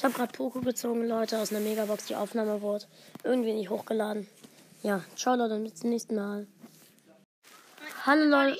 Ich habe gerade Poco gezogen, Leute, aus einer Megabox. Die Aufnahme wurde irgendwie nicht hochgeladen. Ja, ciao Leute, bis zum nächsten Mal. Hallo Leute.